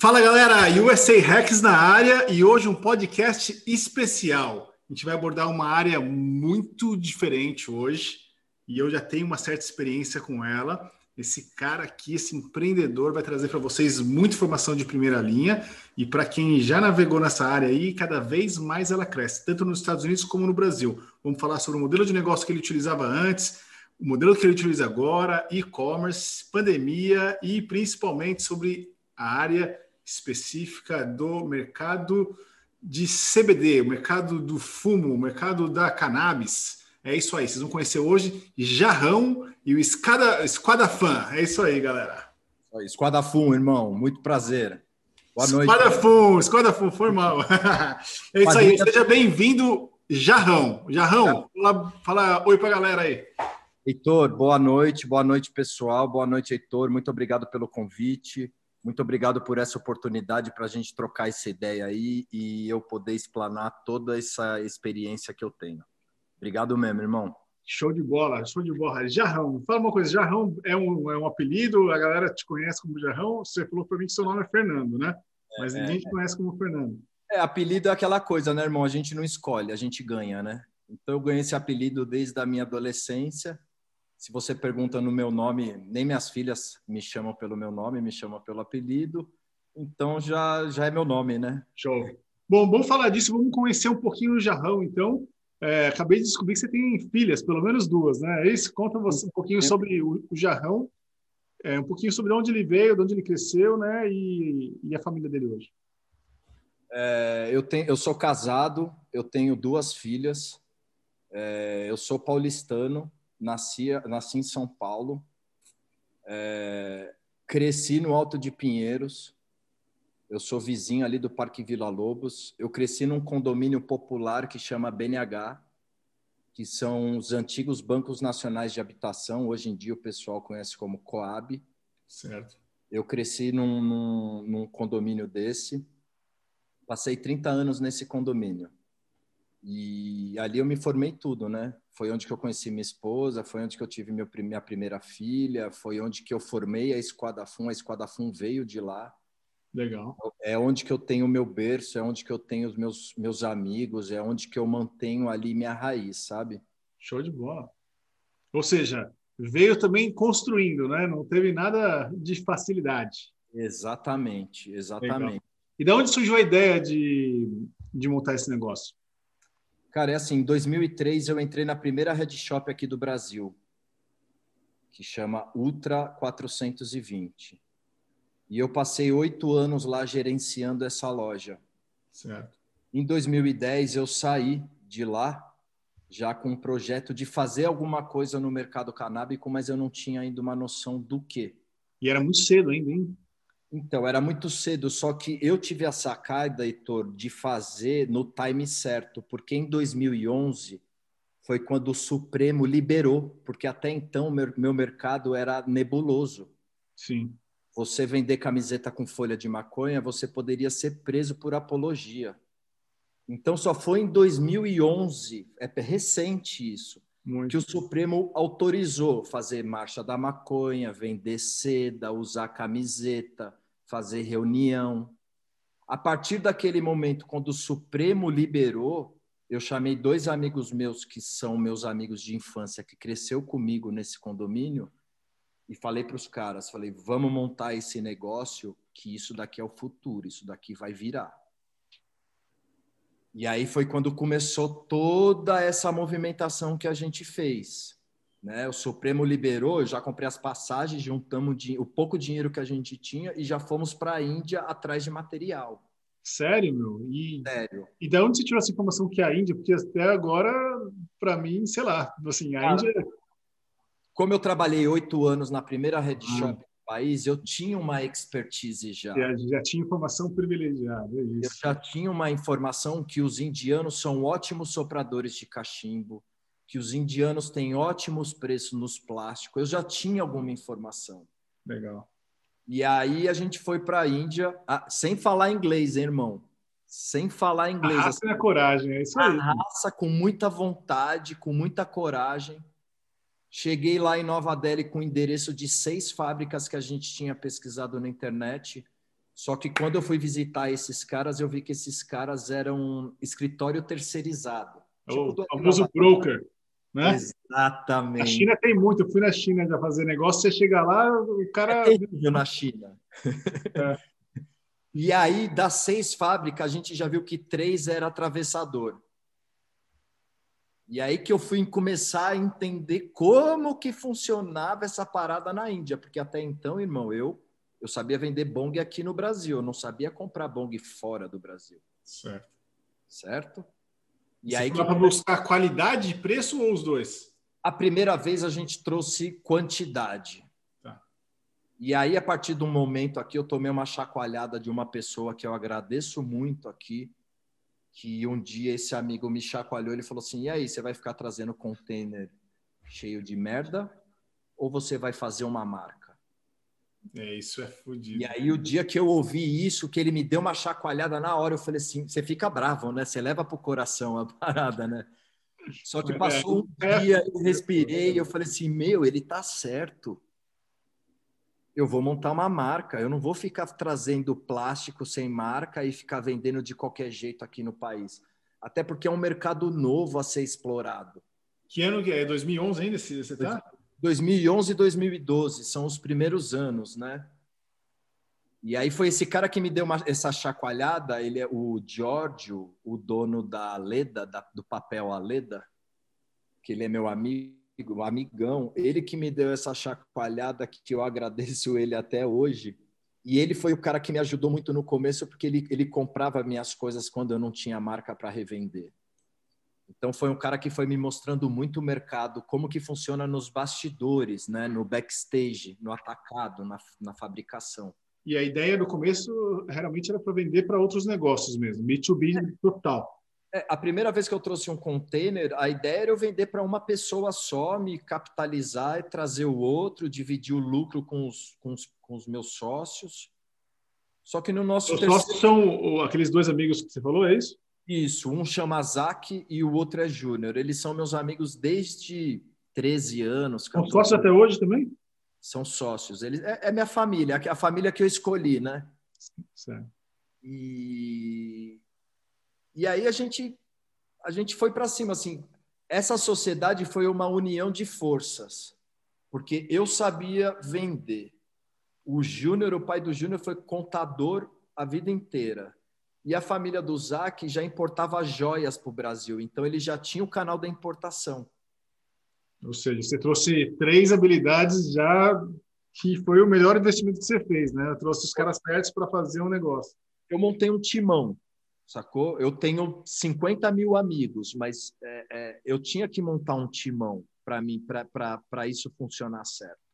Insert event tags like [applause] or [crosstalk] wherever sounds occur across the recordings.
Fala galera, USA Hacks na área e hoje um podcast especial. A gente vai abordar uma área muito diferente hoje e eu já tenho uma certa experiência com ela. Esse cara aqui, esse empreendedor, vai trazer para vocês muita informação de primeira linha e para quem já navegou nessa área aí, cada vez mais ela cresce, tanto nos Estados Unidos como no Brasil. Vamos falar sobre o modelo de negócio que ele utilizava antes, o modelo que ele utiliza agora, e-commerce, pandemia e principalmente sobre a área específica do mercado de CBD, o mercado do fumo, o mercado da cannabis. É isso aí, vocês vão conhecer hoje Jarrão e o Escada, Esquada Fã. É isso aí, galera. Esquada Fum, irmão, muito prazer. Boa noite. Esquada Fum, Esquada Fum, foi mal. [laughs] É isso aí, seja bem-vindo, Jarrão. Jarrão, fala, fala oi pra galera aí. Heitor, boa noite, boa noite, pessoal. Boa noite, Heitor. Muito obrigado pelo convite. Muito obrigado por essa oportunidade para a gente trocar essa ideia aí e eu poder explanar toda essa experiência que eu tenho. Obrigado mesmo, irmão. Show de bola, show de bola. Jarrão, fala uma coisa, Jarrão é um, é um apelido, a galera te conhece como Jarrão, você falou para mim que seu nome é Fernando, né? Mas é, ninguém te conhece como Fernando. É, apelido é aquela coisa, né, irmão? A gente não escolhe, a gente ganha, né? Então eu ganhei esse apelido desde a minha adolescência se você pergunta no meu nome, nem minhas filhas me chamam pelo meu nome, me chamam pelo apelido. Então já, já é meu nome, né? Show. Bom, vamos falar disso, vamos conhecer um pouquinho o Jarrão, então. É, acabei de descobrir que você tem filhas, pelo menos duas, né? É isso, conta você um pouquinho sobre o, o Jarrão, é, um pouquinho sobre onde ele veio, de onde ele cresceu, né? E, e a família dele hoje. É, eu, tenho, eu sou casado, eu tenho duas filhas, é, eu sou paulistano, nasci, nasci em São Paulo, é, cresci no Alto de Pinheiros, eu sou vizinho ali do Parque Vila Lobos, eu cresci num condomínio popular que chama BNH, que são os antigos bancos nacionais de habitação, hoje em dia o pessoal conhece como Coab. Certo. Eu cresci num, num, num condomínio desse, passei 30 anos nesse condomínio. E ali eu me formei tudo, né? Foi onde que eu conheci minha esposa, foi onde que eu tive meu, minha primeira filha, foi onde que eu formei a Esquadra Fum, a Esquadra Fum veio de lá. Legal. É onde que eu tenho o meu berço, é onde que eu tenho os meus, meus amigos, é onde que eu mantenho ali minha raiz, sabe? Show de bola. Ou seja, veio também construindo, né? Não teve nada de facilidade. Exatamente, exatamente. Legal. E de onde surgiu a ideia de, de montar esse negócio? Cara, é assim, em 2003 eu entrei na primeira head shop aqui do Brasil, que chama Ultra 420. E eu passei oito anos lá gerenciando essa loja. Certo. Em 2010 eu saí de lá já com um projeto de fazer alguma coisa no mercado canábico, mas eu não tinha ainda uma noção do que. E era muito cedo ainda, hein? Então, era muito cedo, só que eu tive a sacada, Heitor, de fazer no time certo, porque em 2011 foi quando o Supremo liberou, porque até então meu, meu mercado era nebuloso. Sim. Você vender camiseta com folha de maconha, você poderia ser preso por apologia. Então, só foi em 2011, é recente isso, muito. que o Supremo autorizou fazer marcha da maconha, vender seda, usar camiseta, fazer reunião. A partir daquele momento, quando o Supremo liberou, eu chamei dois amigos meus que são meus amigos de infância, que cresceu comigo nesse condomínio, e falei para os caras, falei, vamos montar esse negócio, que isso daqui é o futuro, isso daqui vai virar. E aí foi quando começou toda essa movimentação que a gente fez. Né? O Supremo liberou, eu já comprei as passagens, juntamos o pouco dinheiro que a gente tinha e já fomos para a Índia atrás de material. Sério, meu? E, Sério. E de onde você tirou essa informação que é a Índia? Porque até agora, para mim, sei lá, assim, a ah, Índia... Como eu trabalhei oito anos na primeira Red ah. Shop do país, eu tinha uma expertise já. Já, já tinha informação privilegiada, é isso. Eu já tinha uma informação que os indianos são ótimos sopradores de cachimbo, que os indianos têm ótimos preços nos plásticos. Eu já tinha alguma informação. Legal. E aí a gente foi para a Índia, sem falar inglês, hein, irmão? Sem falar inglês. A raça assim, e a coragem, é isso aí. A raça com muita vontade, com muita coragem. Cheguei lá em Nova Delhi com o endereço de seis fábricas que a gente tinha pesquisado na internet. Só que quando eu fui visitar esses caras, eu vi que esses caras eram escritório terceirizado. O tipo famoso broker, né? Exatamente. A China tem muito. Eu fui na China já fazer negócio, você chega lá, o cara... É na China. É. E aí, das seis fábricas, a gente já viu que três era atravessador. E aí que eu fui começar a entender como que funcionava essa parada na Índia, porque até então, irmão, eu eu sabia vender bong aqui no Brasil, eu não sabia comprar bong fora do Brasil. Certo. Certo? E Você aí que para buscar qualidade e preço ou os dois? A primeira vez a gente trouxe quantidade. Tá. E aí a partir do momento aqui eu tomei uma chacoalhada de uma pessoa que eu agradeço muito aqui, que um dia esse amigo me chacoalhou, ele falou assim: "E aí, você vai ficar trazendo container cheio de merda ou você vai fazer uma marca?" É, isso é fodido. E aí, o dia que eu ouvi isso, que ele me deu uma chacoalhada na hora, eu falei assim: você fica bravo, né? Você leva pro coração a [laughs] parada, né? Só que é, passou um é, dia, eu respirei, eu falei assim: meu, ele tá certo. Eu vou montar uma marca, eu não vou ficar trazendo plástico sem marca e ficar vendendo de qualquer jeito aqui no país. Até porque é um mercado novo a ser explorado. Que ano que é? 2011 ainda? Você tá? 2011 e 2012 são os primeiros anos, né? E aí foi esse cara que me deu uma, essa chacoalhada, ele é o Giorgio, o dono da Leda, da, do papel Aleda, que ele é meu amigo, amigão, ele que me deu essa chacoalhada que eu agradeço ele até hoje. E ele foi o cara que me ajudou muito no começo, porque ele, ele comprava minhas coisas quando eu não tinha marca para revender. Então foi um cara que foi me mostrando muito o mercado, como que funciona nos bastidores, né, no backstage, no atacado, na, na fabricação. E a ideia no começo realmente era para vender para outros negócios mesmo, B2B é. total. É, a primeira vez que eu trouxe um container, a ideia era eu vender para uma pessoa só, me capitalizar e trazer o outro, dividir o lucro com os, com os, com os meus sócios. Só que no nosso. Os terceiro... sócios são aqueles dois amigos que você falou, é isso? Isso, um chama Zac e o outro é Júnior. Eles são meus amigos desde 13 anos. São sócios até hoje também? São sócios. Eles, é, é, minha família, a família que eu escolhi, né? Certo. E, e aí a gente, a gente foi para cima, assim. Essa sociedade foi uma união de forças, porque eu sabia vender. O Júnior, o pai do Júnior, foi contador a vida inteira. E a família do Zac já importava joias para o Brasil, então ele já tinha o canal da importação. Ou seja, você trouxe três habilidades já que foi o melhor investimento que você fez, né? Trouxe os caras certos para fazer um negócio. Eu montei um timão, sacou? Eu tenho 50 mil amigos, mas é, é, eu tinha que montar um timão para mim, para isso funcionar certo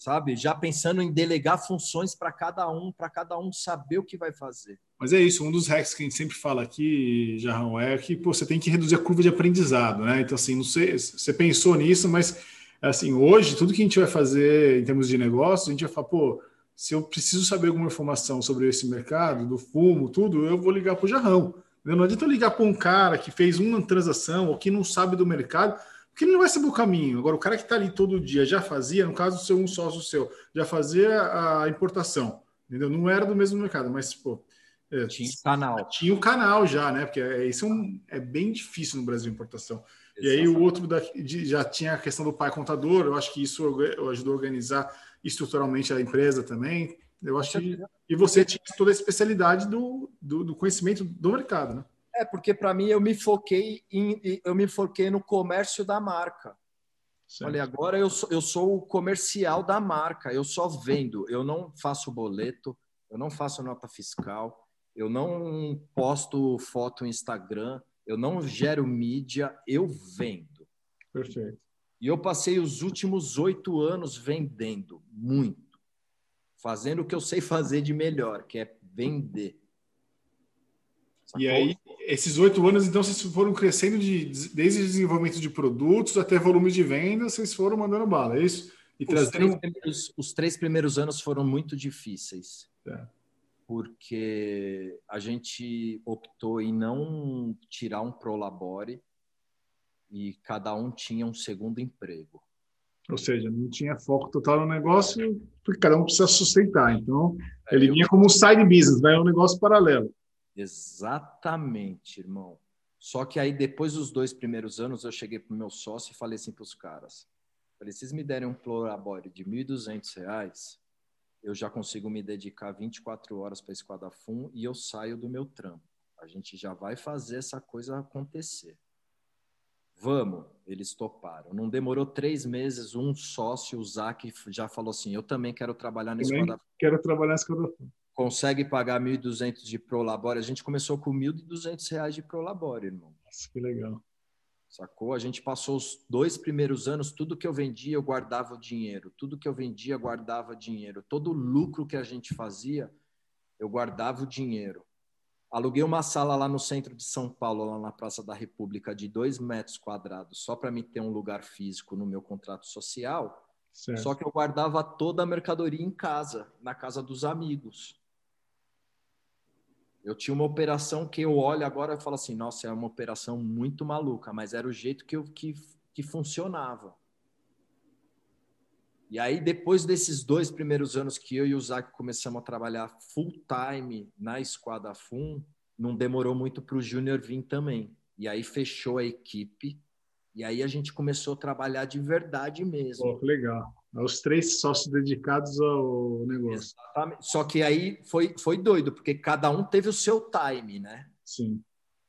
sabe? Já pensando em delegar funções para cada um, para cada um saber o que vai fazer. Mas é isso, um dos hacks que a gente sempre fala aqui, Jarrão, é que pô, você tem que reduzir a curva de aprendizado, né? Então, assim, não sei, você pensou nisso, mas assim, hoje, tudo que a gente vai fazer em termos de negócio, a gente vai falar, pô, se eu preciso saber alguma informação sobre esse mercado, do fumo, tudo, eu vou ligar para o Jarrão. Não adianta eu ligar para um cara que fez uma transação ou que não sabe do mercado, porque ele não vai saber o caminho. Agora, o cara que está ali todo dia já fazia, no caso seu um sócio seu, já fazia a importação, entendeu? Não era do mesmo mercado, mas, pô. É, tinha canal. Tinha o canal já, né? Porque é, isso é, um, é bem difícil no Brasil importação. Exatamente. E aí o outro da, de, já tinha a questão do pai contador, eu acho que isso ajudou a organizar estruturalmente a empresa também. Eu acho que, e você tinha toda a especialidade do, do, do conhecimento do mercado, né? É, porque para mim eu me foquei em, eu me foquei no comércio da marca. Certo. Olha, agora eu sou, eu sou o comercial da marca, eu só vendo, eu não faço boleto, eu não faço nota fiscal, eu não posto foto no Instagram, eu não gero mídia, eu vendo. Perfeito. E eu passei os últimos oito anos vendendo muito, fazendo o que eu sei [laughs] fazer de melhor, que é vender. Sacou? E aí, esses oito anos, então, vocês foram crescendo de, desde desenvolvimento de produtos até volume de vendas, vocês foram mandando bala, é isso? E os, trazendo... três primeiros, os três primeiros anos foram muito difíceis. É. Porque a gente optou em não tirar um prolabore e cada um tinha um segundo emprego. Ou seja, não tinha foco total no negócio, porque cada um precisa sustentar. Então, é, ele vinha como um side business, né? um negócio paralelo. Exatamente, irmão. Só que aí, depois dos dois primeiros anos, eu cheguei para o meu sócio e falei assim para os caras: falei, vocês me derem um Plurabore de R$ 1.200, eu já consigo me dedicar 24 horas para Esquadra Fum e eu saio do meu trampo. A gente já vai fazer essa coisa acontecer. Vamos, eles toparam. Não demorou três meses, um sócio, o Zac, já falou assim: Eu também quero trabalhar na Esquadra Fum. Quero trabalhar na Esquadra Fum consegue pagar 1.200 de Prolabore. A gente começou com 1.200 reais de Prolabore, irmão. Nossa, que legal. Sacou? A gente passou os dois primeiros anos, tudo que eu vendia, eu guardava o dinheiro. Tudo que eu vendia, guardava dinheiro. Todo lucro que a gente fazia, eu guardava o dinheiro. Aluguei uma sala lá no centro de São Paulo, lá na Praça da República, de dois metros quadrados, só para me ter um lugar físico no meu contrato social. Certo. Só que eu guardava toda a mercadoria em casa, na casa dos amigos. Eu tinha uma operação que eu olho agora e falo assim, nossa, é uma operação muito maluca, mas era o jeito que, eu, que, que funcionava. E aí, depois desses dois primeiros anos que eu e o Zac começamos a trabalhar full time na Esquadra Fun, não demorou muito para o Júnior vir também. E aí fechou a equipe, e aí a gente começou a trabalhar de verdade mesmo. Oh, legal. Os três sócios dedicados ao negócio. Exatamente. Só que aí foi, foi doido, porque cada um teve o seu time, né? Sim.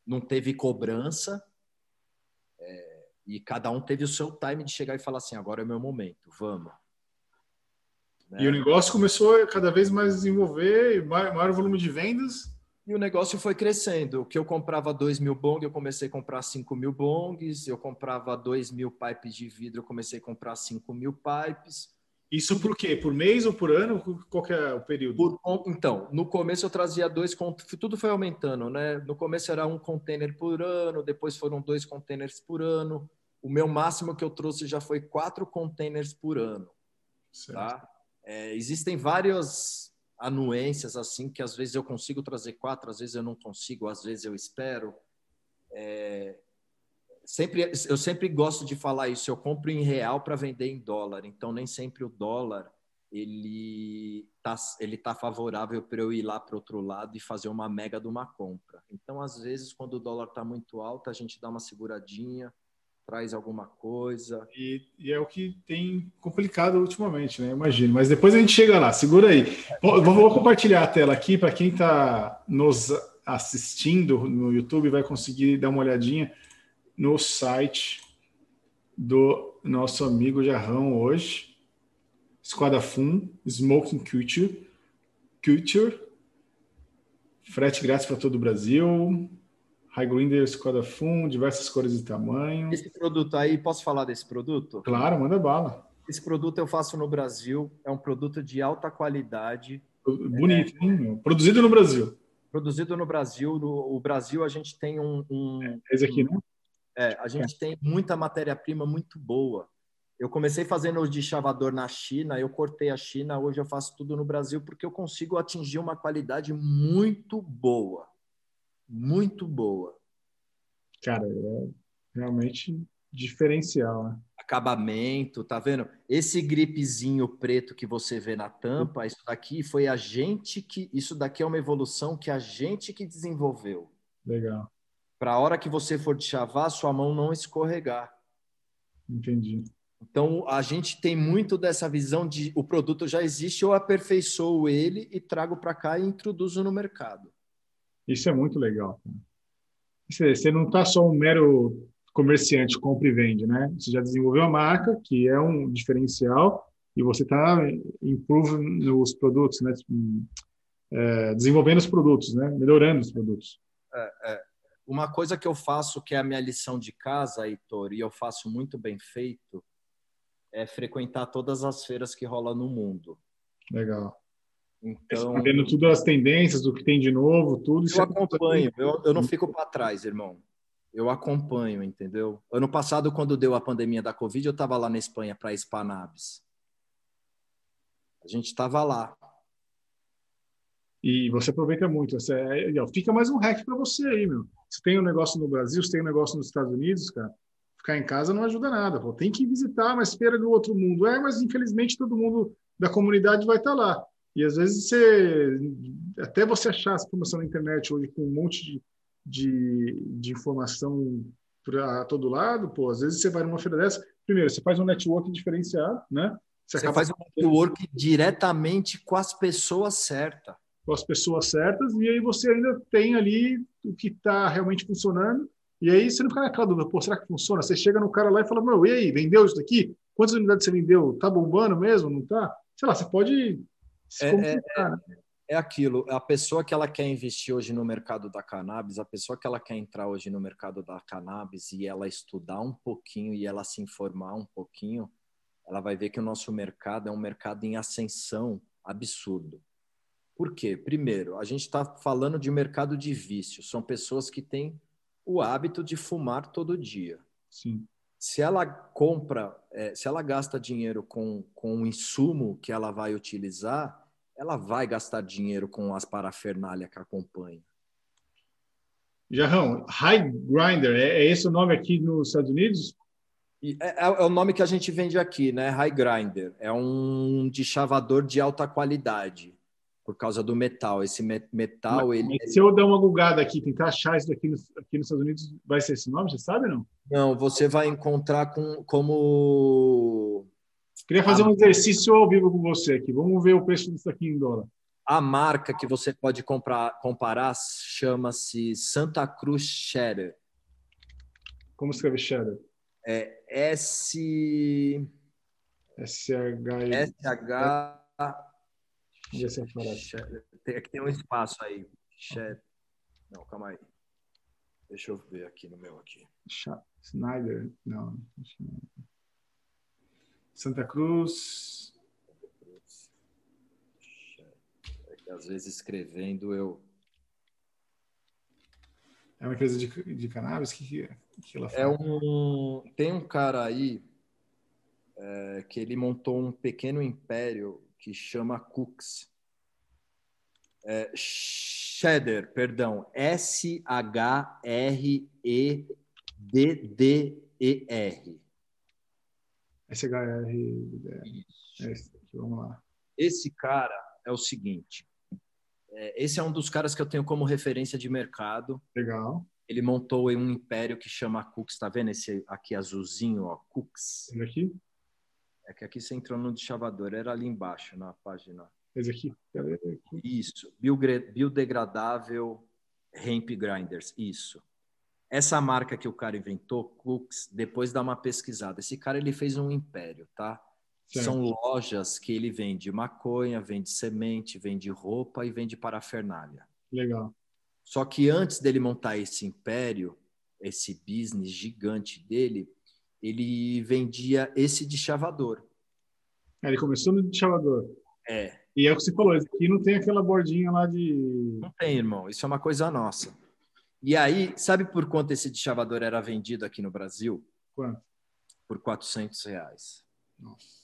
Não teve cobrança. É, e cada um teve o seu time de chegar e falar assim: agora é o meu momento, vamos. Né? E o negócio começou a cada vez mais desenvolver, maior volume de vendas. E o negócio foi crescendo. O que eu comprava 2 mil bong, eu comecei a comprar 5 mil bongs. Eu comprava 2 mil pipes de vidro, eu comecei a comprar 5 mil pipes. Isso por quê? Por mês ou por ano? Qual é o período? Por, então, no começo eu trazia dois, tudo foi aumentando, né? No começo era um container por ano, depois foram dois containers por ano. O meu máximo que eu trouxe já foi quatro containers por ano. Certo. Tá? É, existem várias anuências assim que às vezes eu consigo trazer quatro, às vezes eu não consigo, às vezes eu espero. É, sempre eu sempre gosto de falar isso. Eu compro em real para vender em dólar, então nem sempre o dólar ele tá ele tá favorável para eu ir lá para outro lado e fazer uma mega de uma compra. Então às vezes quando o dólar está muito alto a gente dá uma seguradinha traz alguma coisa. E, e, é o que tem complicado ultimamente, né? Imagino. Mas depois a gente chega lá. Segura aí. Vou, vou compartilhar a tela aqui para quem está nos assistindo no YouTube vai conseguir dar uma olhadinha no site do nosso amigo Jarrão hoje. Esquadra Fun, Smoking Culture, Culture, frete grátis para todo o Brasil, High Grinder Skoda Fun, diversas cores e tamanho. Esse produto aí, posso falar desse produto? Claro, manda bala. Esse produto eu faço no Brasil, é um produto de alta qualidade. Bonito, é, hein? Produzido no Brasil. Produzido no Brasil. No o Brasil, a gente tem um. um é, esse aqui, né? É, a gente é. tem muita matéria-prima muito boa. Eu comecei fazendo de chavador na China, eu cortei a China, hoje eu faço tudo no Brasil porque eu consigo atingir uma qualidade muito boa muito boa. Cara, é realmente diferencial, né? Acabamento, tá vendo? Esse gripezinho preto que você vê na tampa, isso daqui foi a gente que. Isso daqui é uma evolução que a gente que desenvolveu. Legal. Para a hora que você for de chavar, sua mão não escorregar. Entendi. Então, a gente tem muito dessa visão de o produto já existe, eu aperfeiçoo ele e trago para cá e introduzo no mercado. Isso é muito legal. Você, você não está só um mero comerciante, compra e vende, né? Você já desenvolveu a marca, que é um diferencial, e você está improving os produtos, né? É, desenvolvendo os produtos, né? Melhorando os produtos. É, é. Uma coisa que eu faço, que é a minha lição de casa, Heitor, e eu faço muito bem feito, é frequentar todas as feiras que rolam no mundo. Legal. Então, tá vendo tudo as tendências, do que tem de novo, tudo. Eu acompanho, eu, eu não fico para trás, irmão. Eu acompanho, entendeu? Ano passado, quando deu a pandemia da Covid, eu estava lá na Espanha para a Spanabs. A gente estava lá. E você aproveita muito. Você, é, fica mais um hack para você aí, meu. Você tem um negócio no Brasil, você tem um negócio nos Estados Unidos, cara. ficar em casa não ajuda nada. Pô, tem que visitar uma feira do outro mundo. É, mas infelizmente todo mundo da comunidade vai estar lá. E às vezes você, até você achar essa promoção na internet hoje com um monte de, de, de informação para todo lado, pô, às vezes você vai numa feira dessa, primeiro, você faz um network diferenciado, né? Você, você faz um network diretamente com as pessoas certas. Com as pessoas certas, e aí você ainda tem ali o que está realmente funcionando, e aí você não fica naquela dúvida, pô, será que funciona? Você chega no cara lá e fala, meu, e aí, vendeu isso daqui? Quantas unidades você vendeu? Tá bombando mesmo? Não tá? Sei lá, você pode é, é, é, é aquilo, a pessoa que ela quer investir hoje no mercado da cannabis, a pessoa que ela quer entrar hoje no mercado da cannabis e ela estudar um pouquinho e ela se informar um pouquinho, ela vai ver que o nosso mercado é um mercado em ascensão absurdo. Por quê? Primeiro, a gente está falando de mercado de vício. São pessoas que têm o hábito de fumar todo dia. Sim. Se ela compra, é, se ela gasta dinheiro com, com um insumo que ela vai utilizar, ela vai gastar dinheiro com as parafernália que acompanha. Jarrão, High Grinder, é, é esse o nome aqui nos Estados Unidos? É, é, é, o nome que a gente vende aqui, né? High Grinder. É um deschavador de alta qualidade, por causa do metal. Esse metal, Mas, ele... Se eu der uma gulgada aqui, tentar achar isso aqui, aqui nos Estados Unidos, vai ser esse nome? Você sabe ou não? Não, você vai encontrar com, como Queria fazer um exercício ao vivo com você aqui. Vamos ver o preço disso aqui em dólar. A marca que você pode comprar, comparar chama-se Santa Cruz Shader. Como escreve Shader? É S. S-H. S-H. É tem, tem um espaço aí. Shader. Não, calma aí. Deixa eu ver aqui no meu aqui. Snyder? Não. Santa Cruz. É que às vezes escrevendo eu. É uma empresa de, de cannabis? que, que ela é faz? É um, tem um cara aí é, que ele montou um pequeno império que chama Cooks. É, Cheddar, perdão, S-H-R-E-D-D-E-R. SHR. É, vamos lá. Esse cara é o seguinte. É, esse é um dos caras que eu tenho como referência de mercado. Legal. Ele montou um império que chama Cooks. Tá vendo esse aqui azulzinho, ó, Cooks? Esse aqui? É que aqui você entrou no chavador, era ali embaixo na página. Esse aqui? Isso. Biodegradável Hemp Grinders. Isso. Essa marca que o cara inventou, Cooks, depois dá uma pesquisada. Esse cara ele fez um império, tá? Certo. São lojas que ele vende maconha, vende semente, vende roupa e vende parafernália. Legal. Só que antes dele montar esse império, esse business gigante dele, ele vendia esse de chavador. É, ele começou no de chavador. É. E é o que você falou, esse aqui não tem aquela bordinha lá de. Não tem, irmão. Isso é uma coisa nossa. E aí, sabe por quanto esse chavador era vendido aqui no Brasil? Quanto? Por 400 reais. Nossa.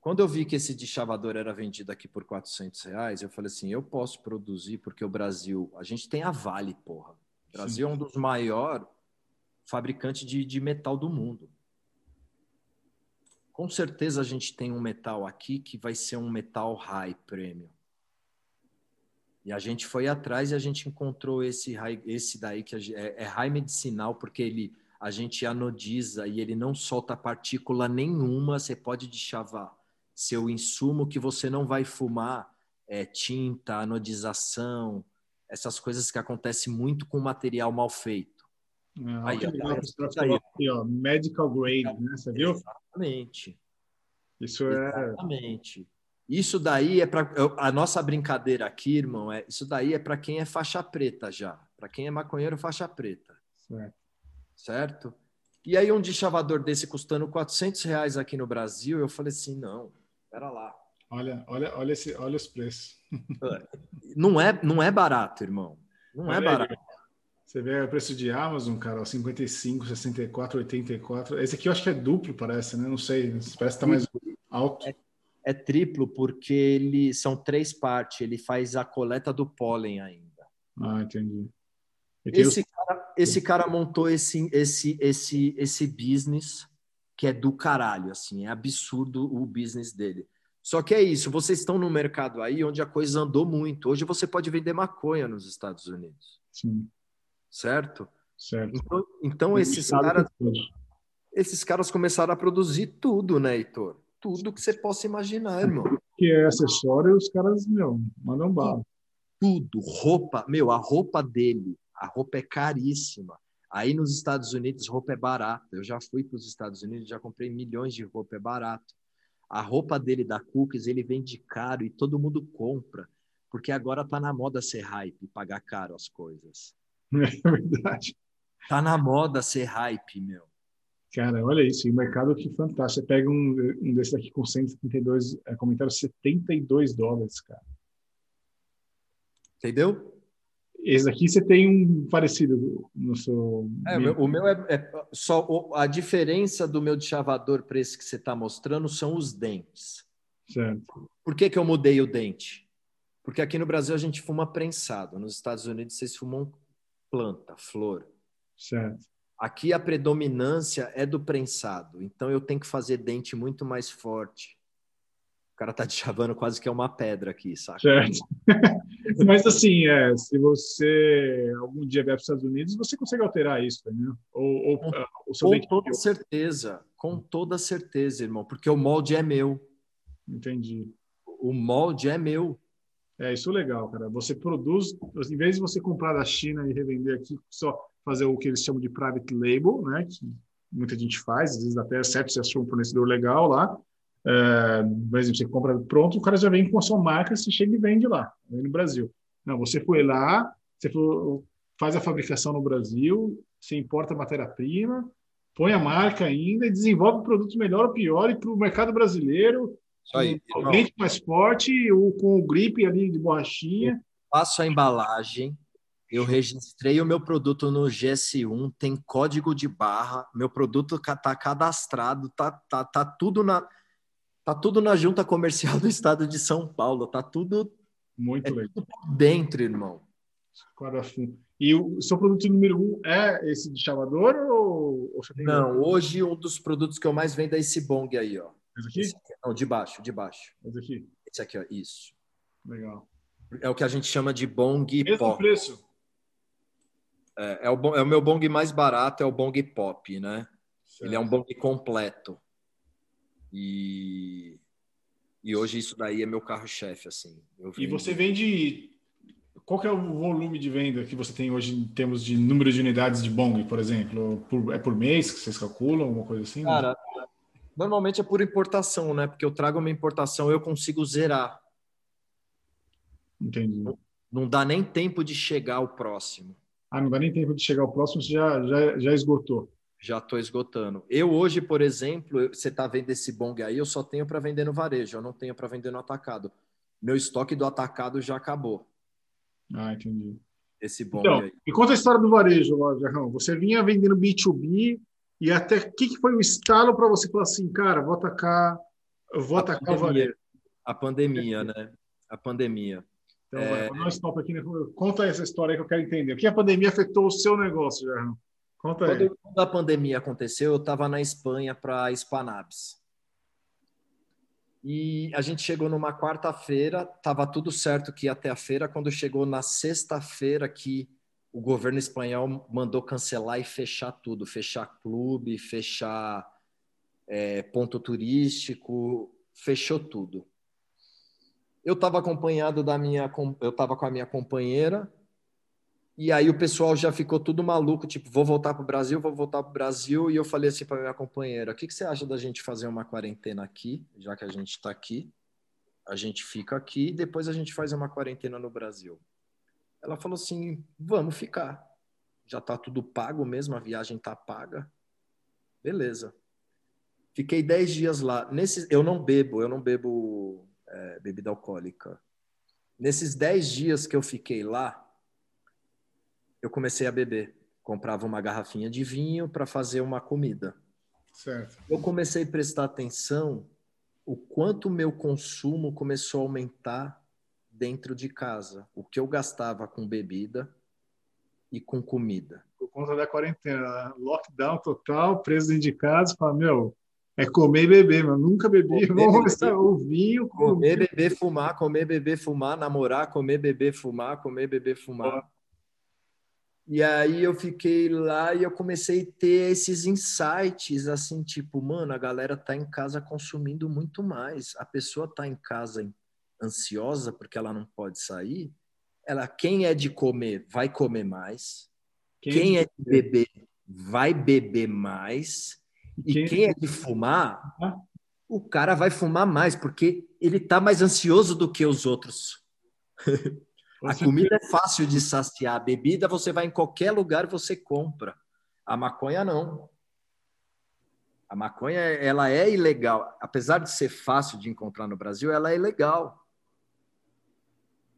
Quando eu vi que esse chavador era vendido aqui por 400 reais, eu falei assim, eu posso produzir porque o Brasil... A gente tem a Vale, porra. O Brasil Sim. é um dos maiores fabricantes de, de metal do mundo. Com certeza a gente tem um metal aqui que vai ser um metal high premium. E a gente foi atrás e a gente encontrou esse, esse daí que é, é high medicinal, porque ele a gente anodiza e ele não solta partícula nenhuma. Você pode deschavar seu insumo que você não vai fumar, é, tinta, anodização, essas coisas que acontecem muito com material mal feito. Ah, aí, ó, aqui, ó, medical grade, né? Você viu? Exatamente. Isso é. Exatamente. Isso daí é para a nossa brincadeira aqui, irmão. É isso daí é para quem é faixa preta já, para quem é maconheiro faixa preta, certo? Certo. E aí um deschavador desse custando 400 reais aqui no Brasil, eu falei assim, não, espera lá. Olha, olha, olha esse, olha os preços. [laughs] não é, não é barato, irmão. Não é olha é barato. Aí. Você vê o preço de Amazon, cara, 55, 64, 84. Esse aqui eu acho que é duplo, parece, né? Não sei, parece que está mais alto. É é triplo porque ele são três partes. Ele faz a coleta do pólen ainda. Ah, entendi. Esse, cara, esse cara montou esse, esse, esse, esse business que é do caralho, assim, é absurdo o business dele. Só que é isso, vocês estão no mercado aí onde a coisa andou muito. Hoje você pode vender maconha nos Estados Unidos. Sim. Certo? Certo. Então, então esses caras esses caras começaram a produzir tudo, né, Heitor? Tudo que você possa imaginar, irmão. Que é acessório, os caras, meu, mandam bala. Tudo, roupa, meu, a roupa dele, a roupa é caríssima. Aí nos Estados Unidos, roupa é barata. Eu já fui para os Estados Unidos, já comprei milhões de roupa, é barato. A roupa dele da Cookies, ele vende caro e todo mundo compra, porque agora tá na moda ser hype, pagar caro as coisas. [laughs] É verdade. Tá na moda ser hype, meu. Cara, olha isso, o mercado que fantástico. Você pega um, um desse aqui com 132 é, comentários, 72 dólares, cara. Entendeu? Esse aqui você tem um parecido no seu. É, o meu é, é só a diferença do meu de chavador para esse que você está mostrando são os dentes. Certo. Por que, que eu mudei o dente? Porque aqui no Brasil a gente fuma prensado, nos Estados Unidos vocês fumam planta, flor. Certo. Aqui a predominância é do prensado, então eu tenho que fazer dente muito mais forte. O cara tá te chavando quase que é uma pedra aqui, saca? Certo. [laughs] Mas assim, é, se você algum dia vier para os Estados Unidos, você consegue alterar isso, entendeu? Ou, ou com, uh, o seu com dente toda certeza, com toda certeza, irmão, porque o molde é meu. Entendi. O molde é meu. É, isso é legal, cara. Você produz, em vez de você comprar da China e revender aqui só fazer o que eles chamam de private label, né? Que muita gente faz, às vezes até é certo você achou um fornecedor legal lá. É, por exemplo, você compra pronto, o cara já vem com a sua marca, você chega e vende lá, no Brasil. Não, você foi lá, você faz a fabricação no Brasil, você importa a matéria-prima, põe a marca ainda e desenvolve produtos melhor ou pior para o mercado brasileiro. Aí. O dente mais forte, ou com o grip ali de borrachinha. Faço a embalagem, eu registrei o meu produto no GS1, tem código de barra, meu produto está cadastrado, tá, tá, tá tudo na tá tudo na junta comercial do estado de São Paulo, tá tudo muito é legal. Tudo dentro, irmão. E o seu produto número um é esse de chavador ou, ou Não, outro? hoje um dos produtos que eu mais vendo é esse bong aí, ó. Esse aqui? Esse aqui. Não, de baixo, de baixo. Esse aqui? Esse aqui, ó, isso. Legal. É o que a gente chama de bong Mesmo pop. preço? É, é, o, é o meu bong mais barato, é o bong pop, né? Certo. Ele é um bong completo. E, e hoje isso daí é meu carro-chefe, assim. E você vende... Qual é o volume de venda que você tem hoje em termos de número de unidades de bong, por exemplo? Por, é por mês que vocês calculam, alguma coisa assim? Cara, né? normalmente é por importação, né? Porque eu trago uma importação, eu consigo zerar. Entendi. Não, não dá nem tempo de chegar ao próximo. Ah, não dá nem tempo de chegar ao próximo, você já, já, já esgotou. Já estou esgotando. Eu hoje, por exemplo, você está vendo esse bong aí, eu só tenho para vender no varejo, eu não tenho para vender no atacado. Meu estoque do atacado já acabou. Ah, entendi. Esse bong então, aí. E conta a história do varejo, Jarrão. Você vinha vendendo B2B e até o que, que foi o estalo para você falar assim, cara, vou atacar, vou a atacar pandemia, o varejo? A pandemia, né? A pandemia. Então, é... vai, stop aqui, né? conta essa história que eu quero entender. O que a pandemia afetou o seu negócio, Jarrão? Conta quando, aí. Quando a pandemia aconteceu, eu estava na Espanha para a Spanabs. E a gente chegou numa quarta-feira, estava tudo certo que ia até a feira. Quando chegou na sexta-feira, que o governo espanhol mandou cancelar e fechar tudo, fechar clube, fechar é, ponto turístico, fechou tudo eu estava acompanhado da minha, eu estava com a minha companheira e aí o pessoal já ficou tudo maluco, tipo, vou voltar para o Brasil, vou voltar para o Brasil e eu falei assim para minha companheira, o que, que você acha da gente fazer uma quarentena aqui, já que a gente está aqui, a gente fica aqui e depois a gente faz uma quarentena no Brasil. Ela falou assim, vamos ficar, já está tudo pago mesmo, a viagem está paga, beleza. Fiquei dez dias lá. Nesse, eu não bebo, eu não bebo é, bebida alcoólica. Nesses dez dias que eu fiquei lá, eu comecei a beber. Comprava uma garrafinha de vinho para fazer uma comida. Certo. Eu comecei a prestar atenção o quanto o meu consumo começou a aumentar dentro de casa. O que eu gastava com bebida e com comida. Por conta da quarentena, lockdown total, presos indicados, fala, meu, é comer e beber, mas nunca bebi. Comer, Vamos começar o vinho. Comer, beber, fumar, comer, beber, fumar, namorar, comer, beber, fumar, comer, beber, fumar. E aí eu fiquei lá e eu comecei a ter esses insights, assim, tipo, mano, a galera tá em casa consumindo muito mais. A pessoa tá em casa ansiosa porque ela não pode sair. Ela, quem é de comer, vai comer mais. Quem, quem é de beber, vai beber mais. E quem, é de fumar, o cara vai fumar mais, porque ele tá mais ansioso do que os outros. A comida é fácil de saciar, a bebida você vai em qualquer lugar você compra. A maconha não. A maconha ela é ilegal, apesar de ser fácil de encontrar no Brasil, ela é ilegal.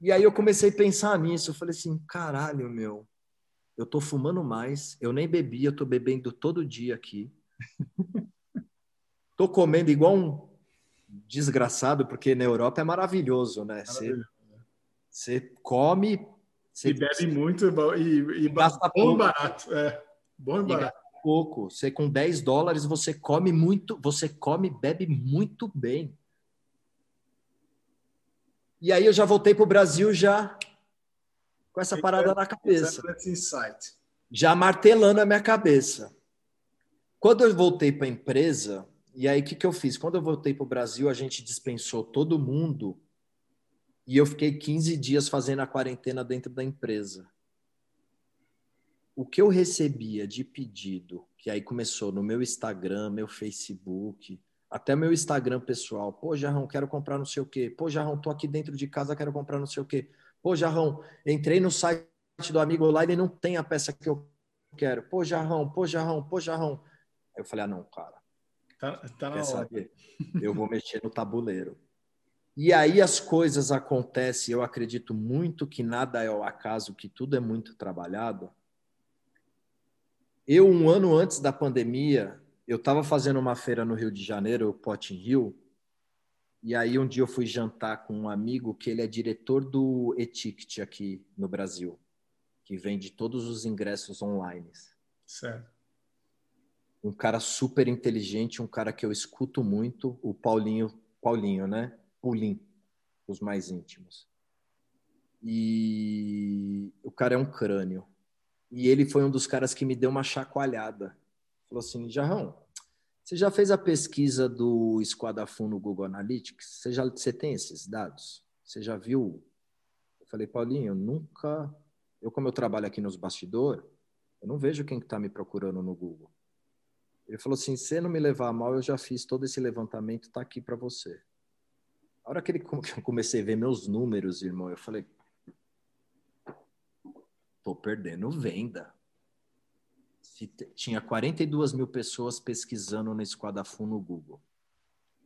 E aí eu comecei a pensar nisso, eu falei assim, caralho, meu, eu tô fumando mais, eu nem bebi, eu tô bebendo todo dia aqui. [laughs] tô comendo igual um desgraçado, porque na Europa é maravilhoso, né? Você come. Você, e bebe muito e, e gasta bom pouco. barato. É, bom e barato. pouco. Você com 10 dólares você come muito, você come e bebe muito bem. E aí eu já voltei para o Brasil já com essa parada na cabeça. Já martelando a minha cabeça. Quando eu voltei para a empresa, e aí o que, que eu fiz? Quando eu voltei para o Brasil, a gente dispensou todo mundo e eu fiquei 15 dias fazendo a quarentena dentro da empresa. O que eu recebia de pedido, que aí começou no meu Instagram, meu Facebook, até meu Instagram pessoal. Pô, Jarrão, quero comprar não sei o quê. Pô, Jarrão, tô aqui dentro de casa, quero comprar não sei o quê. Pô, Jarrão, entrei no site do amigo lá e não tem a peça que eu quero. Pô, Jarrão, pô, Jarrão, pô, Jarrão. Aí eu falei, ah, não, cara. Tá, tá na hora. Saber? [laughs] Eu vou mexer no tabuleiro. E aí as coisas acontecem, eu acredito muito que nada é o acaso, que tudo é muito trabalhado. Eu, um ano antes da pandemia, eu estava fazendo uma feira no Rio de Janeiro, o Pot Rio, e aí um dia eu fui jantar com um amigo que ele é diretor do Eticket aqui no Brasil, que vende todos os ingressos online. Certo. Um cara super inteligente, um cara que eu escuto muito, o Paulinho, Paulinho, né? Pulim, os mais íntimos. E o cara é um crânio. E ele foi um dos caras que me deu uma chacoalhada. Falou assim: Jarrão, você já fez a pesquisa do Esquadafun no Google Analytics? Você, já, você tem esses dados? Você já viu? Eu falei, Paulinho, eu nunca. Eu, como eu trabalho aqui nos bastidores, eu não vejo quem está me procurando no Google. Ele falou assim: se não me levar mal, eu já fiz todo esse levantamento, está aqui para você. A hora que, ele, que [laughs] eu comecei a ver meus números, irmão, eu falei, tô perdendo venda. Se tinha 42 mil pessoas pesquisando no Esquadafun no Google.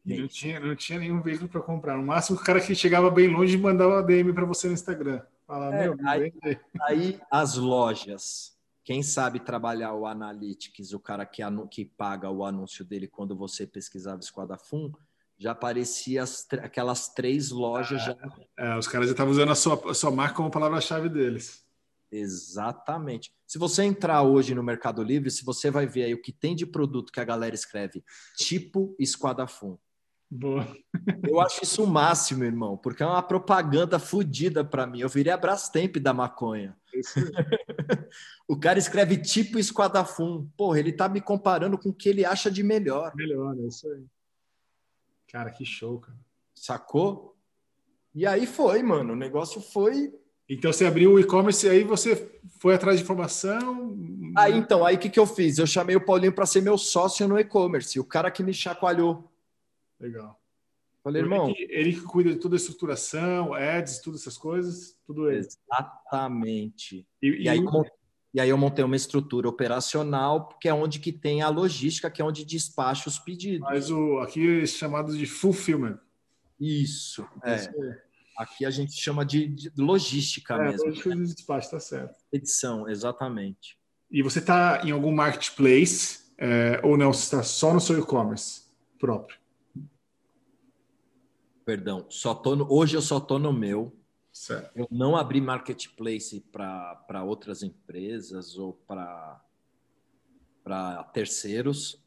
não tinha, não tinha nenhum veículo para comprar. No máximo, o cara que chegava bem longe mandava DM para você no Instagram. É, meu, aí, aí, as lojas, quem sabe trabalhar o Analytics, o cara que, que paga o anúncio dele quando você pesquisava Esquadafun, já aparecia as, aquelas três lojas. já... É, os caras já estavam usando a sua, a sua marca como palavra-chave deles. Exatamente. Se você entrar hoje no Mercado Livre, se você vai ver aí o que tem de produto que a galera escreve, tipo Esquadafum. Boa. Eu acho isso o máximo, irmão, porque é uma propaganda fodida para mim. Eu virei a Brastemp da maconha. [laughs] o cara escreve tipo Esquadafum. Porra, ele tá me comparando com o que ele acha de melhor. Melhor, é isso aí. Cara, que show, cara. Sacou? E aí foi, mano. O negócio foi. Então você abriu o e-commerce e aí você foi atrás de informação. Aí então, aí o que, que eu fiz? Eu chamei o Paulinho para ser meu sócio no e-commerce, o cara que me chacoalhou. Legal. Falei, irmão. Ele, que cuida de toda a estruturação, ads, todas essas coisas, tudo ele. Exatamente. E, e, e aí, o... E aí eu montei uma estrutura operacional, que é onde que tem a logística, que é onde despacha os pedidos. Mas o, aqui é chamado de fulfillment. Isso, é. Aqui a gente chama de, de logística é, mesmo. Logística de despacho, tá certo. Edição, exatamente. E você está em algum marketplace é, ou não? Você está só no seu e-commerce próprio? Perdão, só tô no, hoje eu só tô no meu. Certo. Eu não abri marketplace para outras empresas ou para terceiros.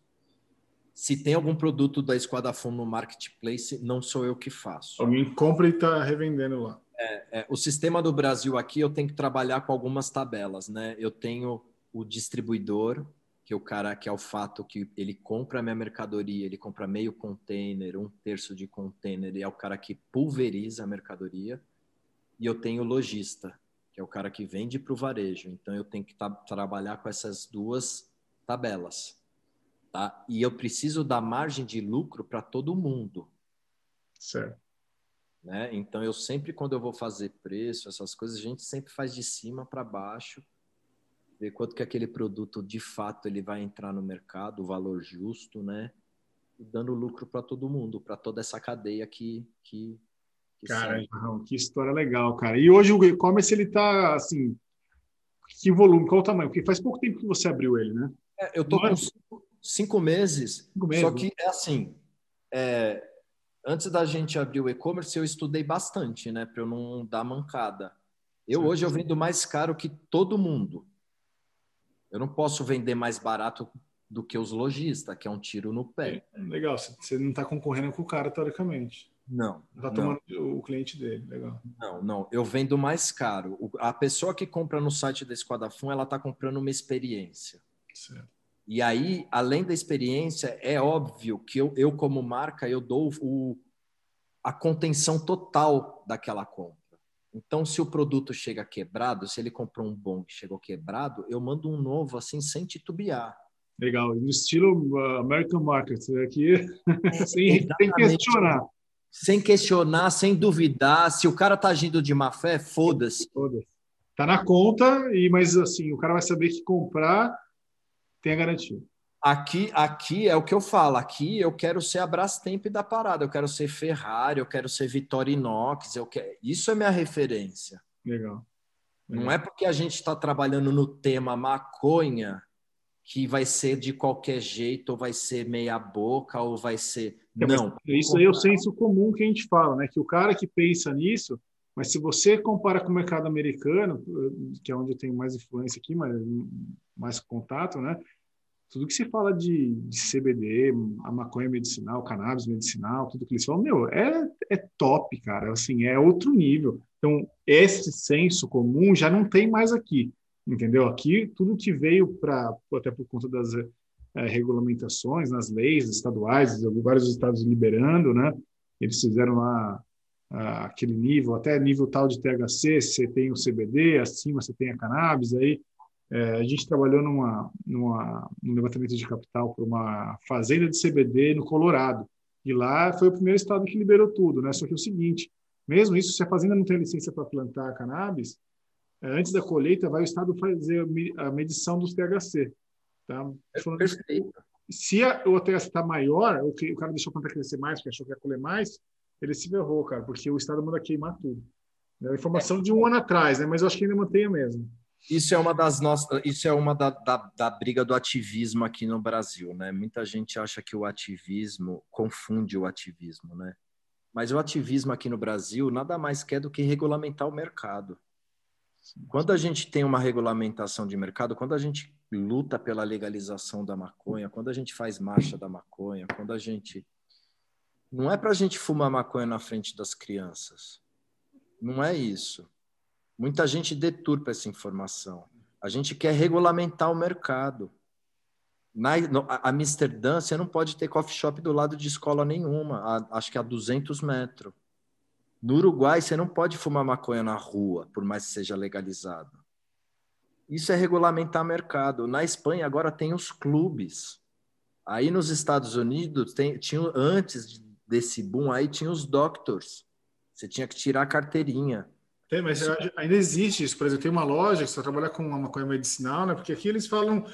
Se tem algum produto da Esquadra Fundo no marketplace, não sou eu que faço. Alguém compra e está revendendo lá. É, é, o sistema do Brasil aqui eu tenho que trabalhar com algumas tabelas, né? Eu tenho o distribuidor, que o cara que é o fato que ele compra a minha mercadoria, ele compra meio container, um terço de container, e é o cara que pulveriza a mercadoria. E eu tenho o lojista, que é o cara que vende para o varejo. Então eu tenho que trabalhar com essas duas tabelas. Tá? E eu preciso dar margem de lucro para todo mundo. Certo. Né? Então, eu sempre, quando eu vou fazer preço, essas coisas, a gente sempre faz de cima para baixo, ver quanto que aquele produto, de fato, ele vai entrar no mercado, o valor justo, né? E dando lucro para todo mundo, para toda essa cadeia que... que, que cara, que história legal, cara. E hoje o e-commerce, ele tá, assim... Que volume, qual o tamanho? Porque faz pouco tempo que você abriu ele, né? É, eu tô com cinco, cinco, meses, cinco meses, só que é assim... É, antes da gente abrir o e-commerce, eu estudei bastante, né, para eu não dar mancada. Eu hoje eu vendo mais caro que todo mundo. Eu não posso vender mais barato do que os lojistas, que é um tiro no pé. É, legal, você não está concorrendo com o cara teoricamente. Não. Está tomando não. o cliente dele, legal. Não, não. Eu vendo mais caro. A pessoa que compra no site da Esquadafum, ela está comprando uma experiência. Certo. E aí, além da experiência, é óbvio que eu, eu como marca, eu dou o, a contenção total daquela compra. Então, se o produto chega quebrado, se ele comprou um bom e chegou quebrado, eu mando um novo assim, sem titubear. Legal, no estilo uh, American Market, aqui, é, [laughs] sem, sem, questionar. Sem questionar, sem duvidar. Se o cara tá agindo de má fé, foda-se. Foda-se. Tá na conta, e mas assim, o cara vai saber que comprar tem a garantia. Aqui, aqui é o que eu falo. Aqui eu quero ser a Brastemp da parada. Eu quero ser Ferrari, eu quero ser Vitorinox. Eu quero... Isso é minha referência. Legal. Legal. Não é porque a gente está trabalhando no tema maconha que vai ser de qualquer jeito, ou vai ser meia boca, ou vai ser. É, não. Isso aí é o senso comum que a gente fala, né? Que o cara que pensa nisso, mas se você compara com o mercado americano, que é onde eu tenho mais influência aqui, mais, mais contato, né? Tudo que se fala de, de CBD, a maconha medicinal, cannabis medicinal, tudo que eles falam, meu, é, é top, cara. Assim, é outro nível. Então, esse senso comum já não tem mais aqui, entendeu? Aqui, tudo que veio para, até por conta das é, regulamentações, nas leis estaduais, vários estados liberando, né? Eles fizeram lá aquele nível, até nível tal de THC, você tem o CBD, acima você tem a cannabis, aí é, a gente trabalhou numa, numa, num levantamento de capital para uma fazenda de CBD no Colorado, e lá foi o primeiro estado que liberou tudo, né? Só que é o seguinte, mesmo isso, se a fazenda não tem licença para plantar cannabis, é, antes da colheita vai o estado fazer a medição dos THC, tá? É perfeito. Se a, o THC está maior, o, que, o cara deixou a planta crescer mais, porque achou que ia colher mais, ele se ferrou, cara, porque o Estado manda queimar tudo. É a informação de um ano atrás, né? Mas eu acho que ainda mantém a mesma. Isso é uma das nossas, isso é uma da, da, da, briga do ativismo aqui no Brasil, né? Muita gente acha que o ativismo confunde o ativismo, né? Mas o ativismo aqui no Brasil nada mais quer do que regulamentar o mercado. Quando a gente tem uma regulamentação de mercado, quando a gente luta pela legalização da maconha, quando a gente faz marcha da maconha, quando a gente não é para a gente fumar maconha na frente das crianças. Não é isso. Muita gente deturpa essa informação. A gente quer regulamentar o mercado. Na a Amsterdã, você não pode ter coffee shop do lado de escola nenhuma, a, acho que a 200 metros. No Uruguai, você não pode fumar maconha na rua, por mais que seja legalizado. Isso é regulamentar mercado. Na Espanha, agora tem os clubes. Aí nos Estados Unidos, tem, tinha, antes desse boom aí tinha os doctors. Você tinha que tirar a carteirinha. Tem, mas ainda existe isso. Por exemplo, tem uma loja que só trabalha com uma maconha medicinal, né? Porque aqui eles falam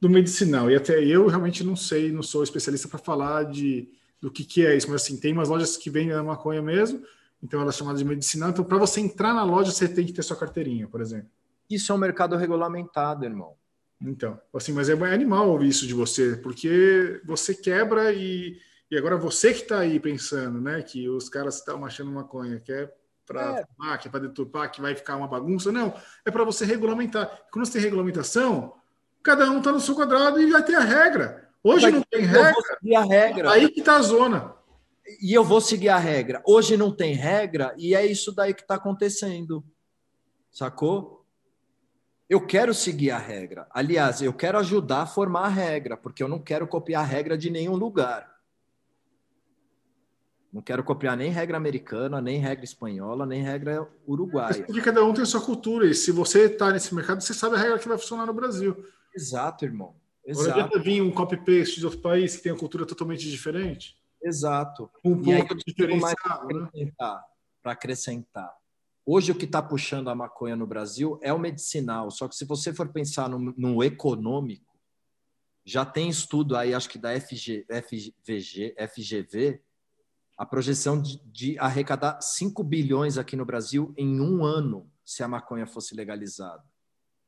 do medicinal. E até eu realmente não sei, não sou especialista para falar de do que, que é isso. Mas assim, tem umas lojas que vendem a maconha mesmo, então ela é chamada de medicinal. Então, para você entrar na loja, você tem que ter sua carteirinha, por exemplo. Isso é um mercado regulamentado, irmão. Então, assim, mas é animal ouvir isso de você, porque você quebra e e agora você que está aí pensando, né, que os caras estão achando maconha, quer para é. que é para deturpar, que vai ficar uma bagunça. Não, é para você regulamentar. Quando você tem regulamentação, cada um está no seu quadrado e vai ter a regra. Hoje não tem regra. a regra. Aí que está a zona. E eu vou seguir a regra. Hoje não tem regra e é isso daí que está acontecendo. Sacou? Eu quero seguir a regra. Aliás, eu quero ajudar a formar a regra, porque eu não quero copiar a regra de nenhum lugar. Não quero copiar nem regra americana, nem regra espanhola, nem regra uruguaia. Porque cada um tem a sua cultura. E se você está nesse mercado, você sabe a regra que vai funcionar no Brasil. Exato, irmão. Exato. Não adianta vir um copy-paste de outro país que tem uma cultura totalmente diferente. Exato. Um ponto diferenciado. Para né? acrescentar, acrescentar. Hoje, o que está puxando a maconha no Brasil é o medicinal. Só que se você for pensar no, no econômico, já tem estudo aí, acho que da FG, FGV, FGV a projeção de, de, arrecadar 5 bilhões aqui no Brasil em um ano se a maconha fosse legalizada.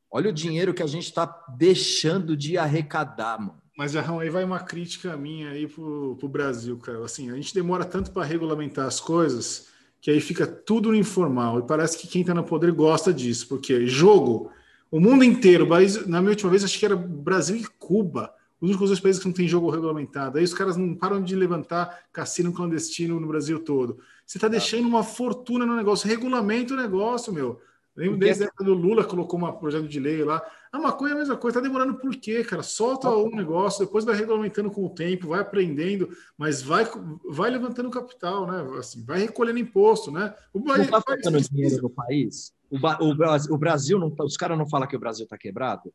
Olha o dinheiro que a gente está deixando de arrecadar, mano. Mas, Jarrão, aí vai uma crítica minha aí pro, Brasil, cara. Assim, a gente demora tanto para regulamentar as coisas que aí fica tudo no informal. E parece que quem está no poder gosta disso, porque jogo, o mundo inteiro, na minha última vez, acho que era Brasil e Cuba os únicos dois países que não tem jogo regulamentado. Aí os caras não param de levantar cassino clandestino no Brasil todo. Você está deixando uma fortuna no negócio. Regulamenta o negócio, meu. Lembro desde a época do Lula colocou um projeto de lei lá. A maconha é a mesma coisa, tá demorando por quê, cara? Solta um negócio, depois vai regulamentando com o tempo, vai aprendendo, mas vai, vai levantando capital, né? Assim, vai recolhendo imposto, né? O não tá faltando dinheiro no país? O, o, o Brasil, não, tá, os caras não falam que o Brasil está quebrado?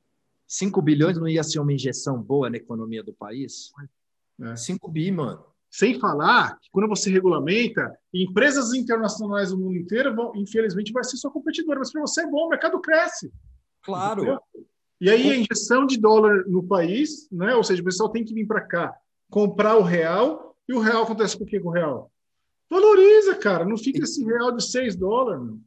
5 bilhões não ia ser uma injeção boa na economia do país? É. 5 bi, mano. Sem falar que quando você regulamenta, empresas internacionais do mundo inteiro vão, infelizmente, vai ser sua competidora. Mas para você é bom, o mercado cresce. Claro. Entendeu? E aí a injeção de dólar no país, né? ou seja, o pessoal tem que vir para cá comprar o real, e o real acontece com o que com o real? Valoriza, cara. Não fica esse real de 6 dólares. Meu.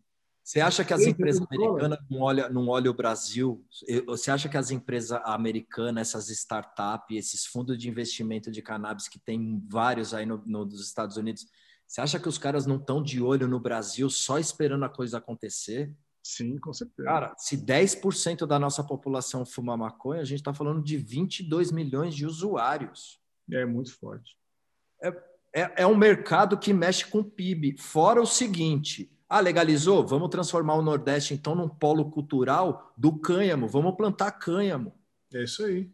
Você acha que as empresas americanas não olham, não olham o Brasil? Você acha que as empresas americanas, essas startups, esses fundos de investimento de cannabis, que tem vários aí no, no, nos Estados Unidos, você acha que os caras não estão de olho no Brasil só esperando a coisa acontecer? Sim, com certeza. Cara, se 10% da nossa população fuma maconha, a gente está falando de 22 milhões de usuários. É muito forte. É, é, é um mercado que mexe com o PIB. Fora o seguinte ah, legalizou? Vamos transformar o Nordeste, então, num polo cultural do cânhamo. Vamos plantar cânhamo. É isso aí.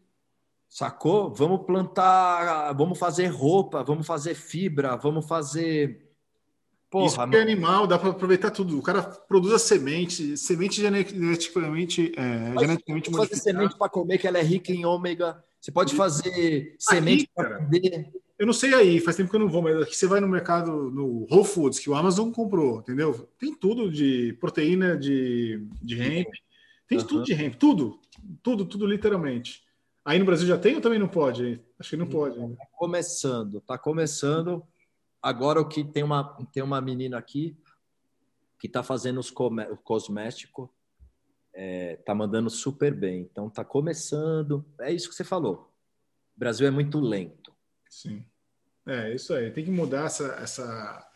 Sacou? Vamos plantar, vamos fazer roupa, vamos fazer fibra, vamos fazer. Porra, Isso é animal, dá para aproveitar tudo. O cara produz a semente, semente geneticamente, é, geneticamente modificada. fazer semente para comer, que ela é rica em ômega. Você pode fazer semente para vender. Eu não sei aí, faz tempo que eu não vou, mas aqui você vai no mercado, no Whole Foods, que o Amazon comprou, entendeu? Tem tudo de proteína, de, de hemp, tem uhum. tudo de hemp, tudo, tudo, tudo literalmente. Aí no Brasil já tem ou também não pode? Acho que não pode. Está começando, está começando. Agora o que tem uma, tem uma menina aqui que está fazendo os o cosmético, é, tá mandando super bem. Então está começando. É isso que você falou. O Brasil é muito lento. Sim. É, isso aí. Tem que mudar essa, essa,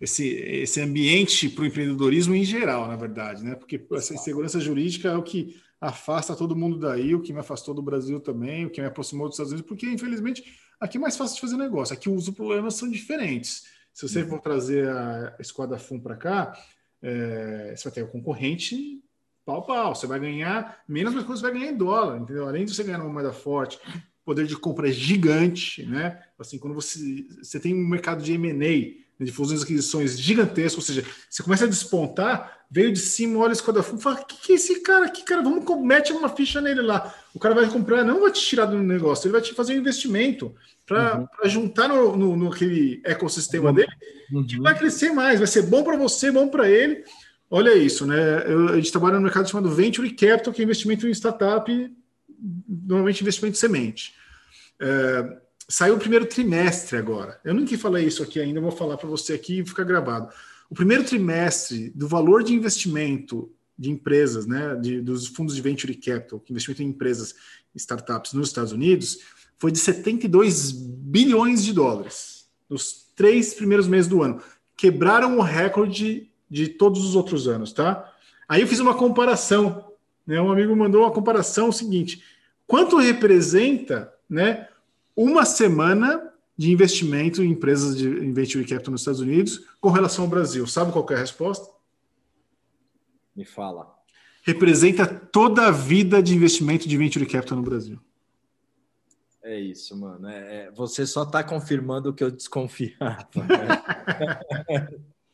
esse, esse ambiente para o empreendedorismo em geral, na verdade, né? Porque essa insegurança jurídica é o que afasta todo mundo daí, o que me afastou do Brasil também, o que me aproximou dos Estados Unidos, porque, infelizmente, aqui é mais fácil de fazer negócio. Aqui os problemas são diferentes. Se você uhum. for trazer a Esquadra FUM para cá, é, você vai ter o concorrente pau pau. Você vai ganhar menos, mas você vai ganhar em dólar, entendeu? Além de você ganhar uma moeda forte, poder de compra é gigante, né? Assim, quando você, você tem um mercado de M&A, né, de fusões e aquisições gigantesco, ou seja, você começa a despontar, veio de cima, olha esse quadrafum, fala, que que é esse cara aqui, cara? Vamos, mete uma ficha nele lá. O cara vai comprar, não vai te tirar do negócio, ele vai te fazer um investimento para uhum. juntar no, no, no, aquele ecossistema uhum. dele, uhum. que vai crescer mais, vai ser bom para você, bom para ele. Olha isso, né? Eu, a gente trabalha no mercado chamado Venture Capital, que é investimento em startup normalmente investimento semente. É, saiu o primeiro trimestre agora. Eu nunca falei isso aqui ainda, vou falar para você aqui e fica gravado. O primeiro trimestre do valor de investimento de empresas, né, de, dos fundos de venture capital, investimento em empresas, startups nos Estados Unidos, foi de 72 bilhões de dólares nos três primeiros meses do ano. Quebraram o recorde de todos os outros anos, tá? Aí eu fiz uma comparação, né? Um amigo mandou uma comparação seguinte: quanto representa, né, uma semana de investimento em empresas de venture capital nos Estados Unidos com relação ao Brasil? Sabe qual é a resposta? Me fala. Representa toda a vida de investimento de venture capital no Brasil. É isso, mano. É, é, você só está confirmando o que eu desconfiava. Né?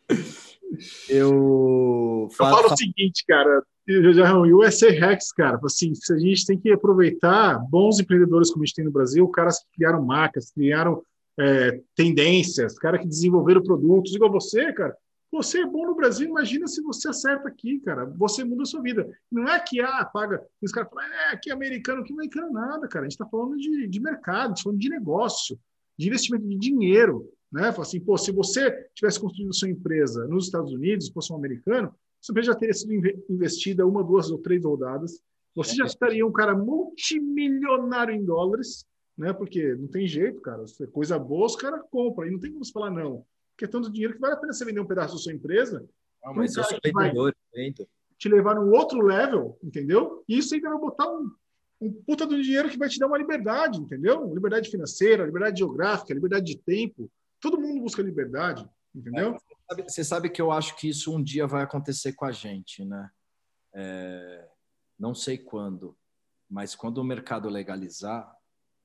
[laughs] eu, eu falo o seguinte, cara. O USA Hacks, cara, assim, a gente tem que aproveitar bons empreendedores como a gente tem no Brasil, caras que criaram marcas, criaram é, tendências, caras que desenvolveram produtos, igual você, cara. Você é bom no Brasil, imagina se você acerta aqui, cara. Você muda a sua vida. Não é que, ah, paga. Os caras falam, é, que americano, que americano nada, cara. A gente está falando de, de mercado, tá falando de negócio, de investimento de dinheiro. Né? Fala assim, pô, se você tivesse construído sua empresa nos Estados Unidos, fosse um americano, empresa já teria sido investida uma, duas ou três rodadas. Você já estaria um cara multimilionário em dólares, né? Porque não tem jeito, cara. Se é coisa boa, os caras compram. E não tem como você falar não que é tanto dinheiro que vale a pena você vender um pedaço da sua empresa. Não, mas um sou vendedor, te levar num outro level, entendeu? E isso ainda vai botar um, um puta do dinheiro que vai te dar uma liberdade, entendeu? Liberdade financeira, liberdade geográfica, liberdade de tempo. Todo mundo busca liberdade, entendeu? É, você, sabe, você, sabe, que eu acho que isso um dia vai acontecer com a gente, né? É, não sei quando, mas quando o mercado legalizar,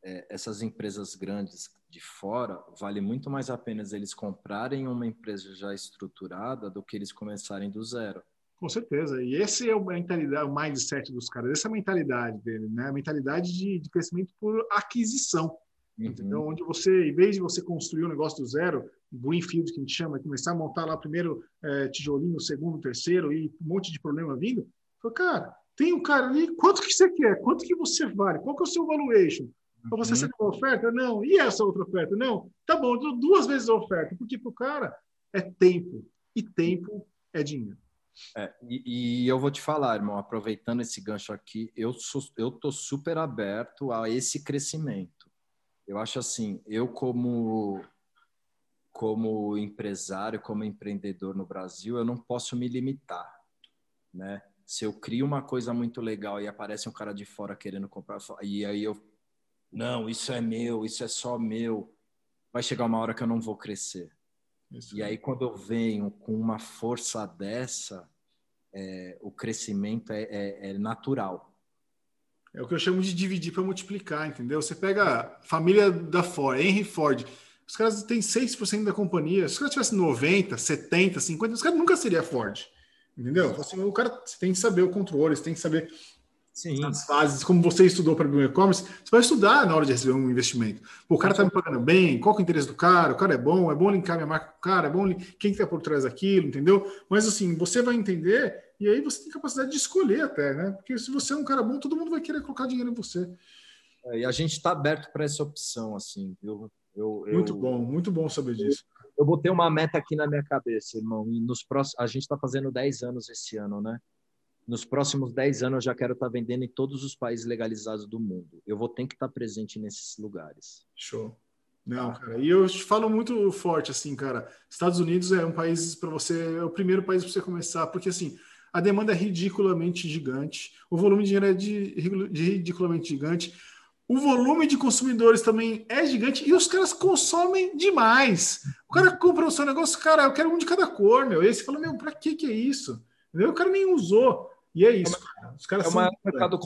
é, essas empresas grandes de fora, vale muito mais a pena eles comprarem uma empresa já estruturada do que eles começarem do zero. Com certeza. E esse é o mentalidade, o mindset dos caras. Essa é a mentalidade dele, né? A mentalidade de, de crescimento por aquisição. Uhum. Entendeu? Onde você, em vez de você construir um negócio do zero, greenfield que a gente chama, começar a montar lá primeiro é, tijolinho, segundo, terceiro e um monte de problema vindo, fala, cara, tem um cara ali, quanto que você quer? Quanto que você vale? Qual que é o seu valuation? Uhum. Você recebeu uma oferta? Não. E essa outra oferta? Não. Tá bom, dou duas vezes a oferta, porque para o cara é tempo. E tempo é dinheiro. É, e, e, eu vou te falar, irmão, aproveitando esse gancho aqui, eu sou, eu tô super aberto a esse crescimento. Eu acho assim, eu como como empresário, como empreendedor no Brasil, eu não posso me limitar, né? Se eu crio uma coisa muito legal e aparece um cara de fora querendo comprar, e aí eu não, isso é meu, isso é só meu. Vai chegar uma hora que eu não vou crescer. Isso. E aí, quando eu venho com uma força dessa, é, o crescimento é, é, é, natural. É o que eu chamo de dividir para multiplicar, entendeu? Você pega a família da Ford, Henry Ford, os caras têm 6% da companhia. Se os caras tivessem 90, 70, 50, os caras nunca seria Ford. Entendeu? Assim, o cara tem que saber o controle, você tem que saber Sim. As fases, como você estudou para o e-commerce, você vai estudar na hora de receber um investimento. o cara está me pagando bem, qual é o interesse do cara, o cara é bom, é bom linkar minha marca com o cara, é bom quem está por trás daquilo, entendeu? Mas assim, você vai entender e aí você tem capacidade de escolher até, né? Porque se você é um cara bom, todo mundo vai querer colocar dinheiro em você. É, e a gente está aberto para essa opção, assim, viu? Eu, eu, muito bom, muito bom saber disso. Eu, eu botei uma meta aqui na minha cabeça, irmão. E nos próximos, a gente está fazendo 10 anos esse ano, né? nos próximos 10 anos eu já quero estar tá vendendo em todos os países legalizados do mundo. Eu vou ter que estar tá presente nesses lugares. Show. Não, cara. E eu te falo muito forte assim, cara. Estados Unidos é um país para você, é o primeiro país para você começar, porque assim, a demanda é ridiculamente gigante, o volume de dinheiro é de, de ridiculamente gigante. O volume de consumidores também é gigante e os caras consomem demais. O cara compra o seu negócio, cara, eu quero um de cada cor, meu. E aí você fala, meu, pra que que é isso? O cara nem usou. E é isso. Cara. Os caras é o maior mercado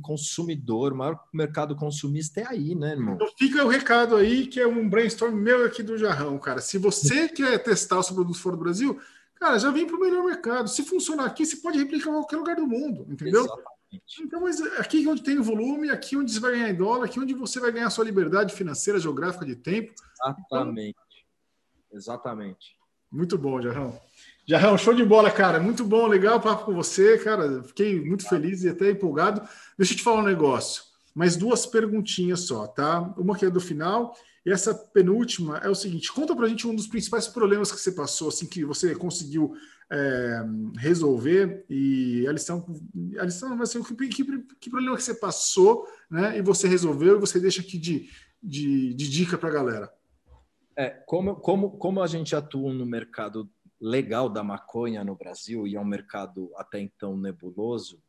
consumidor, o maior mercado consumista é aí, né, irmão? Então fica o recado aí, que é um brainstorm meu aqui do Jarrão, cara. Se você [laughs] quer testar o seu produto fora do Brasil, cara, já vem para o melhor mercado. Se funcionar aqui, você pode replicar em qualquer lugar do mundo, entendeu? Exatamente. Então, mas aqui onde tem o volume, aqui onde você vai ganhar em dólar, aqui onde você vai ganhar sua liberdade financeira, geográfica de tempo. Exatamente. Então, Exatamente. Muito bom, Jarrão. Jarrão, show de bola, cara. Muito bom, legal o papo com você, cara. Fiquei muito feliz e até empolgado. Deixa eu te falar um negócio. Mais duas perguntinhas só, tá? Uma que é do final e essa penúltima é o seguinte: conta pra gente um dos principais problemas que você passou, assim, que você conseguiu é, resolver e a lição, a lição o que, que, que, problema que você passou, né? E você resolveu e você deixa aqui de, de, de dica para a galera. É, como, como, como a gente atua no mercado legal da maconha no Brasil, e é um mercado até então nebuloso,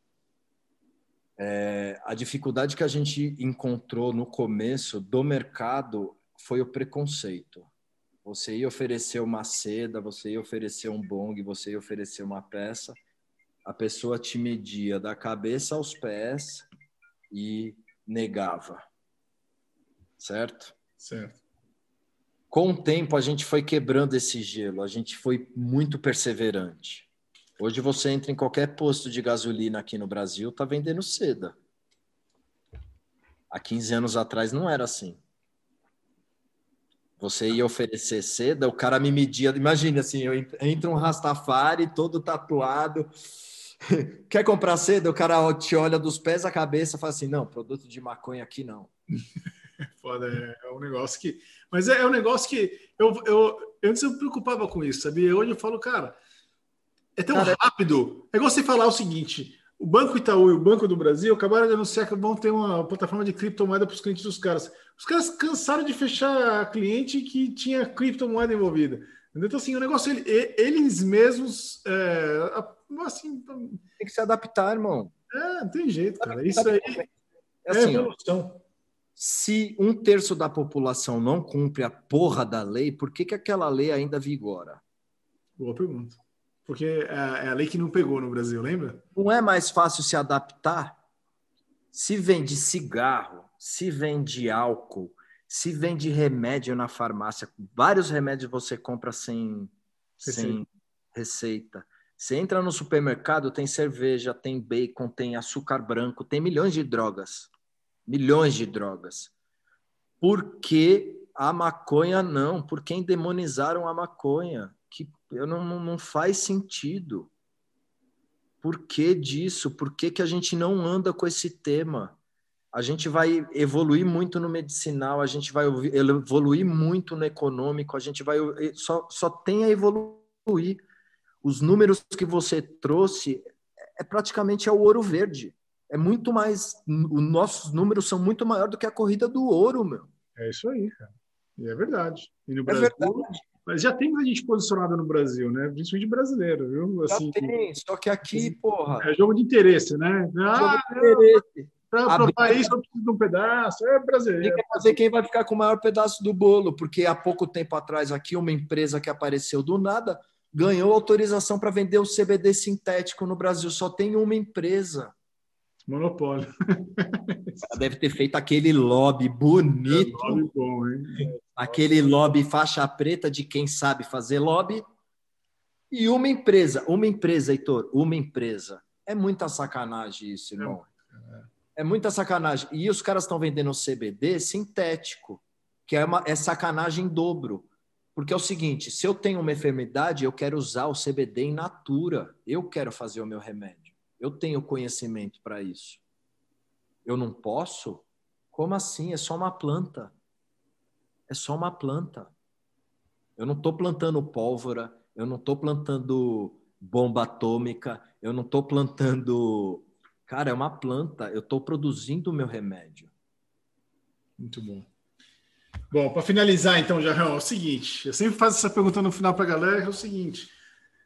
é, a dificuldade que a gente encontrou no começo do mercado foi o preconceito. Você ia oferecer uma seda, você ia oferecer um bong, você ia oferecer uma peça, a pessoa te media da cabeça aos pés e negava. Certo? Certo. Com o tempo, a gente foi quebrando esse gelo, a gente foi muito perseverante. Hoje você entra em qualquer posto de gasolina aqui no Brasil, tá vendendo seda. Há 15 anos atrás não era assim. Você ia oferecer seda, o cara me media. Imagina assim, eu entro um Rastafari todo tatuado. [laughs] Quer comprar seda? O cara te olha dos pés à cabeça e fala assim: não, produto de maconha aqui não. [laughs] Foda, é, é um negócio que. Mas é, é um negócio que eu, eu, eu antes eu me preocupava com isso, sabia? Hoje eu falo, cara, é tão cara, rápido. É igual você falar o seguinte: o Banco Itaú e o Banco do Brasil acabaram de anunciar que vão ter uma plataforma de criptomoeda para os clientes dos caras. Os caras cansaram de fechar cliente que tinha criptomoeda envolvida. Então, assim, o negócio, eles mesmos. É, assim, tem que se adaptar, irmão. É, não tem jeito, cara. Isso aí é, é assim, evolução. Se um terço da população não cumpre a porra da lei, por que, que aquela lei ainda vigora? Boa pergunta. Porque é, é a lei que não pegou no Brasil, lembra? Não é mais fácil se adaptar? Se vende cigarro, se vende álcool, se vende remédio na farmácia, vários remédios você compra sem receita. sem receita. Você entra no supermercado, tem cerveja, tem bacon, tem açúcar branco, tem milhões de drogas. Milhões de drogas. Por que a maconha não? Por que endemonizaram a maconha? Eu não, não faz sentido. Por que disso? Por que, que a gente não anda com esse tema? A gente vai evoluir muito no medicinal, a gente vai evoluir muito no econômico, a gente vai só, só tem a evoluir. Os números que você trouxe é praticamente é o ouro verde. É muito mais. Os nossos números são muito maiores do que a corrida do ouro, meu. É isso aí, cara. E é verdade. E no é Brasil, é verdade. Mas já tem muita gente posicionada no Brasil, né? Principalmente brasileiro, viu? Assim, já tem, só que aqui, porra. É jogo de interesse, né? Ah, jogo de interesse. Para provar isso, eu preciso de um pedaço. É brasileiro. Tem que fazer quem vai ficar com o maior pedaço do bolo, porque há pouco tempo atrás, aqui, uma empresa que apareceu do nada ganhou autorização para vender o CBD sintético no Brasil. Só tem uma empresa. Monopólio. Ela deve ter feito aquele lobby bonito. É lobby bom, hein? Aquele lobby faixa preta de quem sabe fazer lobby. E uma empresa, uma empresa, Heitor, uma empresa. É muita sacanagem isso, irmão. É, é muita sacanagem. E os caras estão vendendo CBD sintético, que é, uma, é sacanagem em dobro. Porque é o seguinte: se eu tenho uma enfermidade, eu quero usar o CBD in natura. Eu quero fazer o meu remédio. Eu tenho conhecimento para isso. Eu não posso? Como assim? É só uma planta. É só uma planta. Eu não estou plantando pólvora, eu não estou plantando bomba atômica, eu não estou plantando. Cara, é uma planta. Eu estou produzindo o meu remédio. Muito bom. Bom, para finalizar, então, Jarrão, é o seguinte: eu sempre faço essa pergunta no final para a galera, é o seguinte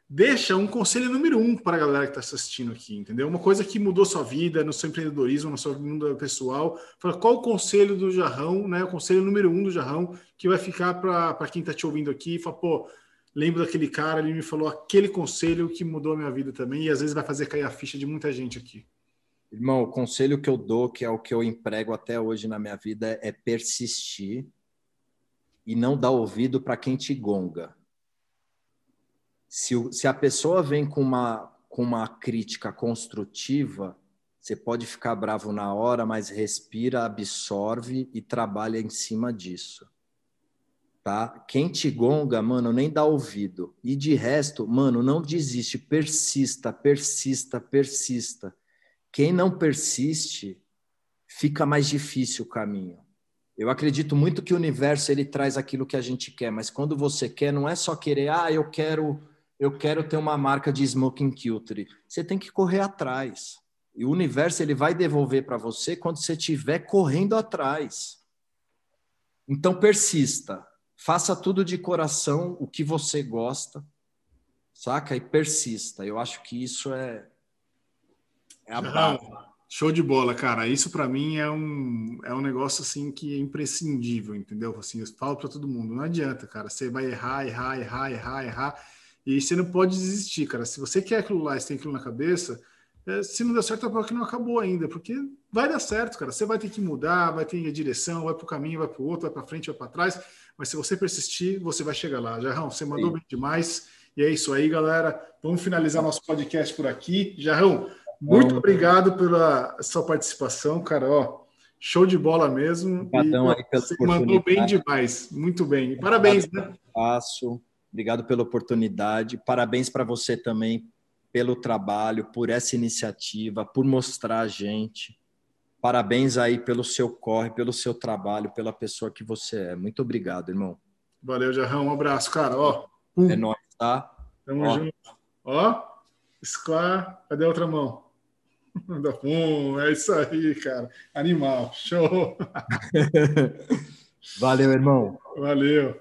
deixa um conselho número um para a galera que está assistindo aqui, entendeu? Uma coisa que mudou sua vida, no seu empreendedorismo, no seu mundo pessoal. Fala, qual o conselho do Jarrão, né? O conselho número um do Jarrão que vai ficar para quem está te ouvindo aqui fala, pô, lembro daquele cara, ele me falou aquele conselho que mudou a minha vida também e às vezes vai fazer cair a ficha de muita gente aqui. Irmão, o conselho que eu dou, que é o que eu emprego até hoje na minha vida, é persistir e não dar ouvido para quem te gonga se, se a pessoa vem com uma, com uma crítica construtiva, você pode ficar bravo na hora, mas respira, absorve e trabalha em cima disso. Tá? Quem te gonga, mano, nem dá ouvido. E de resto, mano, não desiste, persista, persista, persista. Quem não persiste, fica mais difícil o caminho. Eu acredito muito que o universo ele traz aquilo que a gente quer, mas quando você quer, não é só querer, ah, eu quero eu quero ter uma marca de smoking culture. Você tem que correr atrás. E o universo ele vai devolver para você quando você estiver correndo atrás. Então persista. Faça tudo de coração, o que você gosta. saca? E persista. Eu acho que isso é, é a base. Show de bola, cara. Isso para mim é um, é um negócio assim que é imprescindível, entendeu? Assim, eu falo para todo mundo, não adianta, cara. Você vai errar, errar, errar, errar, errar, e você não pode desistir, cara. Se você quer aquilo lá, você tem aquilo na cabeça, é, se não deu certo é porque não acabou ainda, porque vai dar certo, cara. Você vai ter que mudar, vai ter a direção, vai para o caminho, vai para o outro, vai para frente, vai para trás. Mas se você persistir, você vai chegar lá. Jarrão, você mandou Sim. bem demais. E é isso aí, galera. Vamos finalizar nosso podcast por aqui. Jarrão, muito Bom, obrigado pela sua participação, cara. Ó, show de bola mesmo. E, aí você mandou bem demais. Muito bem. E parabéns, né? Passo. Obrigado pela oportunidade. Parabéns para você também pelo trabalho, por essa iniciativa, por mostrar a gente. Parabéns aí pelo seu corre, pelo seu trabalho, pela pessoa que você é. Muito obrigado, irmão. Valeu, Jarrão. Um abraço, cara. Ó, É nóis, tá? Tamo Ó. junto. Ó, Square, cadê a outra mão? [laughs] Hum, é isso aí, cara. Animal. Show. [laughs] Valeu, irmão. Valeu.